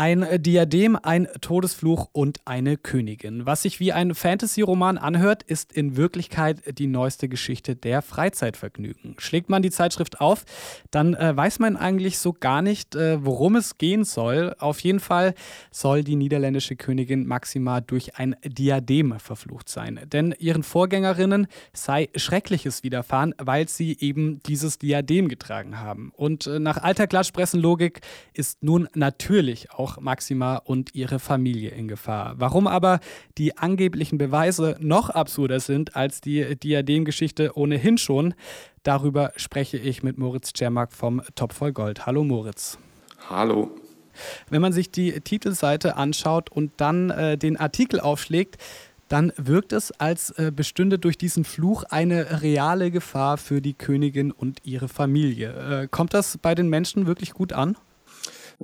Ein Diadem, ein Todesfluch und eine Königin. Was sich wie ein Fantasy-Roman anhört, ist in Wirklichkeit die neueste Geschichte der Freizeitvergnügen. Schlägt man die Zeitschrift auf, dann äh, weiß man eigentlich so gar nicht, äh, worum es gehen soll. Auf jeden Fall soll die niederländische Königin Maxima durch ein Diadem verflucht sein. Denn ihren Vorgängerinnen sei Schreckliches widerfahren, weil sie eben dieses Diadem getragen haben. Und äh, nach alter Klatschpressenlogik ist nun natürlich auch auch Maxima und ihre Familie in Gefahr. Warum aber die angeblichen Beweise noch absurder sind als die Diademgeschichte ohnehin schon, darüber spreche ich mit Moritz Czermak vom Top voll Gold. Hallo Moritz. Hallo. Wenn man sich die Titelseite anschaut und dann äh, den Artikel aufschlägt, dann wirkt es, als äh, bestünde durch diesen Fluch eine reale Gefahr für die Königin und ihre Familie. Äh, kommt das bei den Menschen wirklich gut an?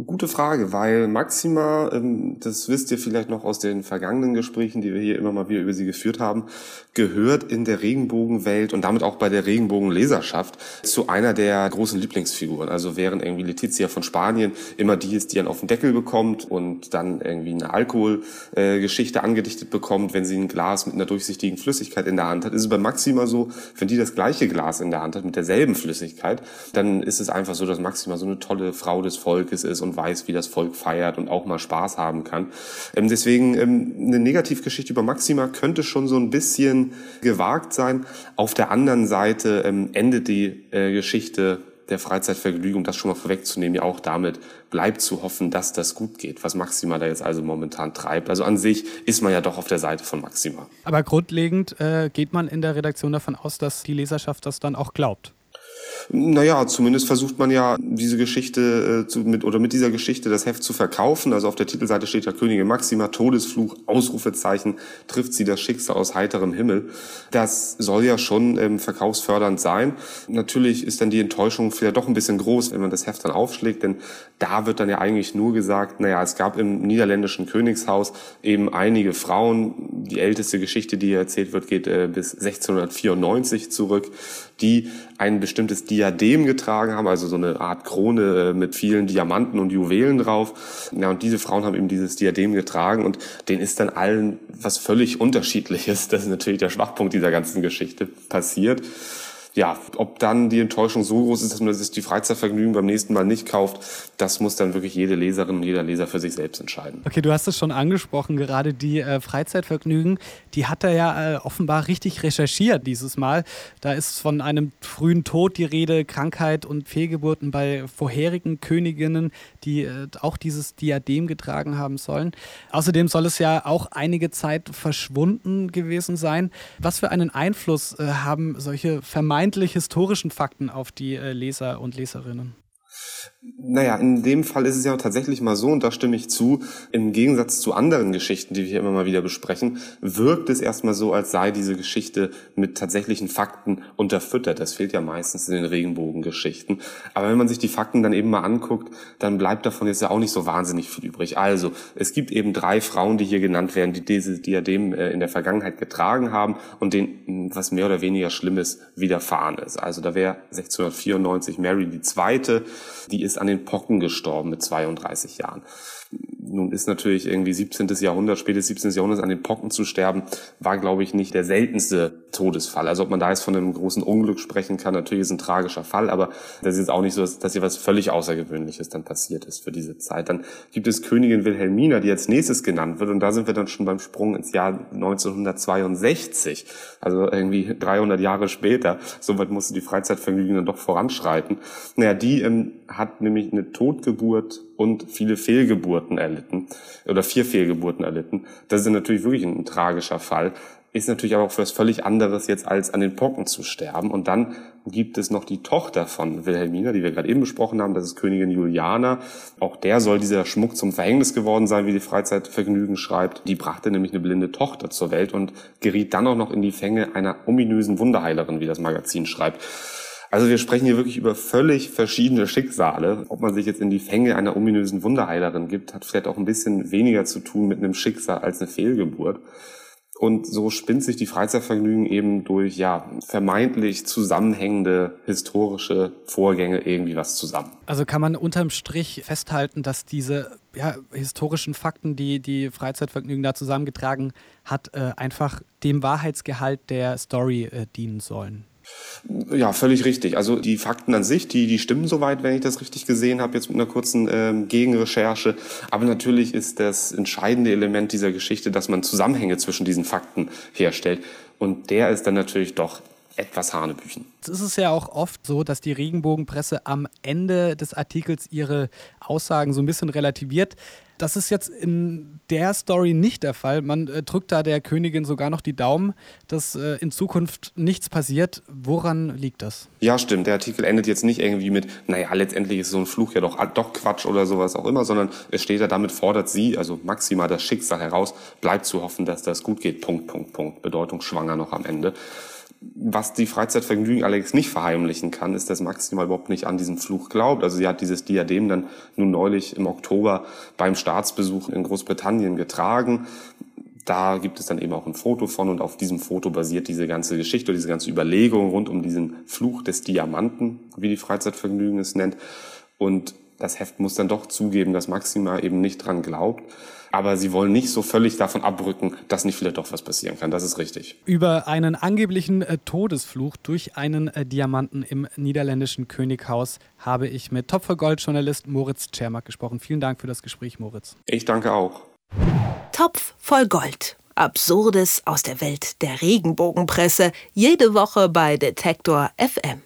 Gute Frage, weil Maxima, ähm, das wisst ihr vielleicht noch aus den vergangenen Gesprächen, die wir hier immer mal wieder über sie geführt haben, gehört in der Regenbogenwelt und damit auch bei der Regenbogenleserschaft zu einer der großen Lieblingsfiguren. Also während irgendwie Letizia von Spanien immer die ist, die einen auf den Deckel bekommt und dann irgendwie eine Alkoholgeschichte angedichtet bekommt, wenn sie ein Glas mit einer durchsichtigen Flüssigkeit in der Hand hat, ist es bei Maxima so, wenn die das gleiche Glas in der Hand hat mit derselben Flüssigkeit, dann ist es einfach so, dass Maxima so eine tolle Frau des Volkes ist und weiß, wie das Volk feiert und auch mal Spaß haben kann. Ähm, deswegen ähm, eine Negativgeschichte über Maxima könnte schon so ein bisschen gewagt sein. Auf der anderen Seite ähm, endet die äh, Geschichte der Freizeitvergnügung, das schon mal vorwegzunehmen, ja auch damit bleibt zu hoffen, dass das gut geht, was Maxima da jetzt also momentan treibt. Also an sich ist man ja doch auf der Seite von Maxima. Aber grundlegend äh, geht man in der Redaktion davon aus, dass die Leserschaft das dann auch glaubt. Naja, zumindest versucht man ja diese Geschichte äh, zu, mit oder mit dieser Geschichte das Heft zu verkaufen. Also auf der Titelseite steht ja Königin Maxima, Todesfluch, Ausrufezeichen, trifft sie das Schicksal aus heiterem Himmel. Das soll ja schon ähm, verkaufsfördernd sein. Natürlich ist dann die Enttäuschung vielleicht doch ein bisschen groß, wenn man das Heft dann aufschlägt, denn da wird dann ja eigentlich nur gesagt, naja, es gab im niederländischen Königshaus eben einige Frauen. Die älteste Geschichte, die hier erzählt wird, geht äh, bis 1694 zurück, die ein bestimmtes Diadem getragen haben, also so eine Art Krone äh, mit vielen Diamanten und Juwelen drauf. Ja, und diese Frauen haben eben dieses Diadem getragen und denen ist dann allen was völlig unterschiedliches, das ist natürlich der Schwachpunkt dieser ganzen Geschichte, passiert ja, ob dann die Enttäuschung so groß ist, dass man sich die Freizeitvergnügen beim nächsten Mal nicht kauft, das muss dann wirklich jede Leserin und jeder Leser für sich selbst entscheiden. Okay, du hast es schon angesprochen, gerade die äh, Freizeitvergnügen, die hat er ja äh, offenbar richtig recherchiert dieses Mal. Da ist von einem frühen Tod die Rede, Krankheit und Fehlgeburten bei vorherigen Königinnen, die äh, auch dieses Diadem getragen haben sollen. Außerdem soll es ja auch einige Zeit verschwunden gewesen sein. Was für einen Einfluss äh, haben solche vermeintlichen vermeintlich historischen Fakten auf die äh, Leser und Leserinnen? Naja, in dem Fall ist es ja tatsächlich mal so, und da stimme ich zu, im Gegensatz zu anderen Geschichten, die wir hier immer mal wieder besprechen, wirkt es erstmal so, als sei diese Geschichte mit tatsächlichen Fakten unterfüttert. Das fehlt ja meistens in den Regenbogengeschichten. Aber wenn man sich die Fakten dann eben mal anguckt, dann bleibt davon jetzt ja auch nicht so wahnsinnig viel übrig. Also, es gibt eben drei Frauen, die hier genannt werden, die diese Diadem äh, in der Vergangenheit getragen haben und denen was mehr oder weniger Schlimmes widerfahren ist. Also da wäre 1694 Mary die Zweite, die ist an den Pocken gestorben mit 32 Jahren nun ist natürlich irgendwie 17. Jahrhundert, spätes 17. Jahrhundert an den Pocken zu sterben, war, glaube ich, nicht der seltenste Todesfall. Also ob man da jetzt von einem großen Unglück sprechen kann, natürlich ist ein tragischer Fall, aber das ist jetzt auch nicht so, dass hier was völlig Außergewöhnliches dann passiert ist für diese Zeit. Dann gibt es Königin Wilhelmina, die als nächstes genannt wird und da sind wir dann schon beim Sprung ins Jahr 1962, also irgendwie 300 Jahre später. Soweit musste die Freizeitvergnügen dann doch voranschreiten. Naja, die ähm, hat nämlich eine Totgeburt und viele Fehlgeburten erlitten oder vier Fehlgeburten erlitten. Das ist natürlich wirklich ein, tragischer Fall. Ist natürlich aber auch für was völlig anderes jetzt als an den Pocken zu sterben. Und dann gibt es noch die Tochter von Wilhelmina, die wir gerade eben besprochen haben. Das ist Königin Juliana. Auch der soll dieser Schmuck zum Verhängnis geworden sein, wie die Freizeitvergnügen schreibt. Die brachte nämlich eine blinde Tochter zur Welt und geriet dann auch noch in die Fänge einer ominösen Wunderheilerin, wie das Magazin schreibt. Also wir sprechen hier wirklich über völlig verschiedene Schicksale. Ob man sich jetzt in die Fänge einer ominösen Wunderheilerin gibt, hat vielleicht auch ein bisschen weniger zu tun mit einem Schicksal als eine Fehlgeburt. Und so spinnt sich die Freizeitvergnügen eben durch ja vermeintlich zusammenhängende historische Vorgänge irgendwie was zusammen. Also kann man unterm Strich festhalten, dass diese ja, historischen Fakten, die die Freizeitvergnügen da zusammengetragen hat, äh, einfach dem Wahrheitsgehalt der Story äh, dienen sollen. Ja, völlig richtig. Also die Fakten an sich, die, die stimmen soweit, wenn ich das richtig gesehen habe, jetzt mit einer kurzen ähm, Gegenrecherche. Aber natürlich ist das entscheidende Element dieser Geschichte, dass man Zusammenhänge zwischen diesen Fakten herstellt. Und der ist dann natürlich doch etwas Hanebüchen. Es ist ja auch oft so, dass die Regenbogenpresse am Ende des Artikels ihre Aussagen so ein bisschen relativiert. Das ist jetzt in der Story nicht der Fall. Man äh, drückt da der Königin sogar noch die Daumen, dass äh, in Zukunft nichts passiert. Woran liegt das? Ja, stimmt. Der Artikel endet jetzt nicht irgendwie mit, naja, letztendlich ist so ein Fluch ja doch, doch Quatsch oder sowas auch immer, sondern es steht ja, damit fordert sie, also maximal das Schicksal heraus, bleibt zu hoffen, dass das gut geht. Punkt, Punkt, Punkt. Bedeutungsschwanger noch am Ende. Was die Freizeitvergnügen allerdings nicht verheimlichen kann, ist, dass Maxima überhaupt nicht an diesen Fluch glaubt. Also sie hat dieses Diadem dann nun neulich im Oktober beim Staatsbesuch in Großbritannien getragen. Da gibt es dann eben auch ein Foto von und auf diesem Foto basiert diese ganze Geschichte, diese ganze Überlegung rund um diesen Fluch des Diamanten, wie die Freizeitvergnügen es nennt. Und das Heft muss dann doch zugeben, dass Maxima eben nicht dran glaubt. Aber sie wollen nicht so völlig davon abrücken, dass nicht vielleicht doch was passieren kann. Das ist richtig. Über einen angeblichen äh, Todesfluch durch einen äh, Diamanten im niederländischen Könighaus habe ich mit Topf-voll-Gold-Journalist Moritz Czermak gesprochen. Vielen Dank für das Gespräch, Moritz. Ich danke auch. Topf voll Gold. Absurdes aus der Welt der Regenbogenpresse. Jede Woche bei Detektor FM.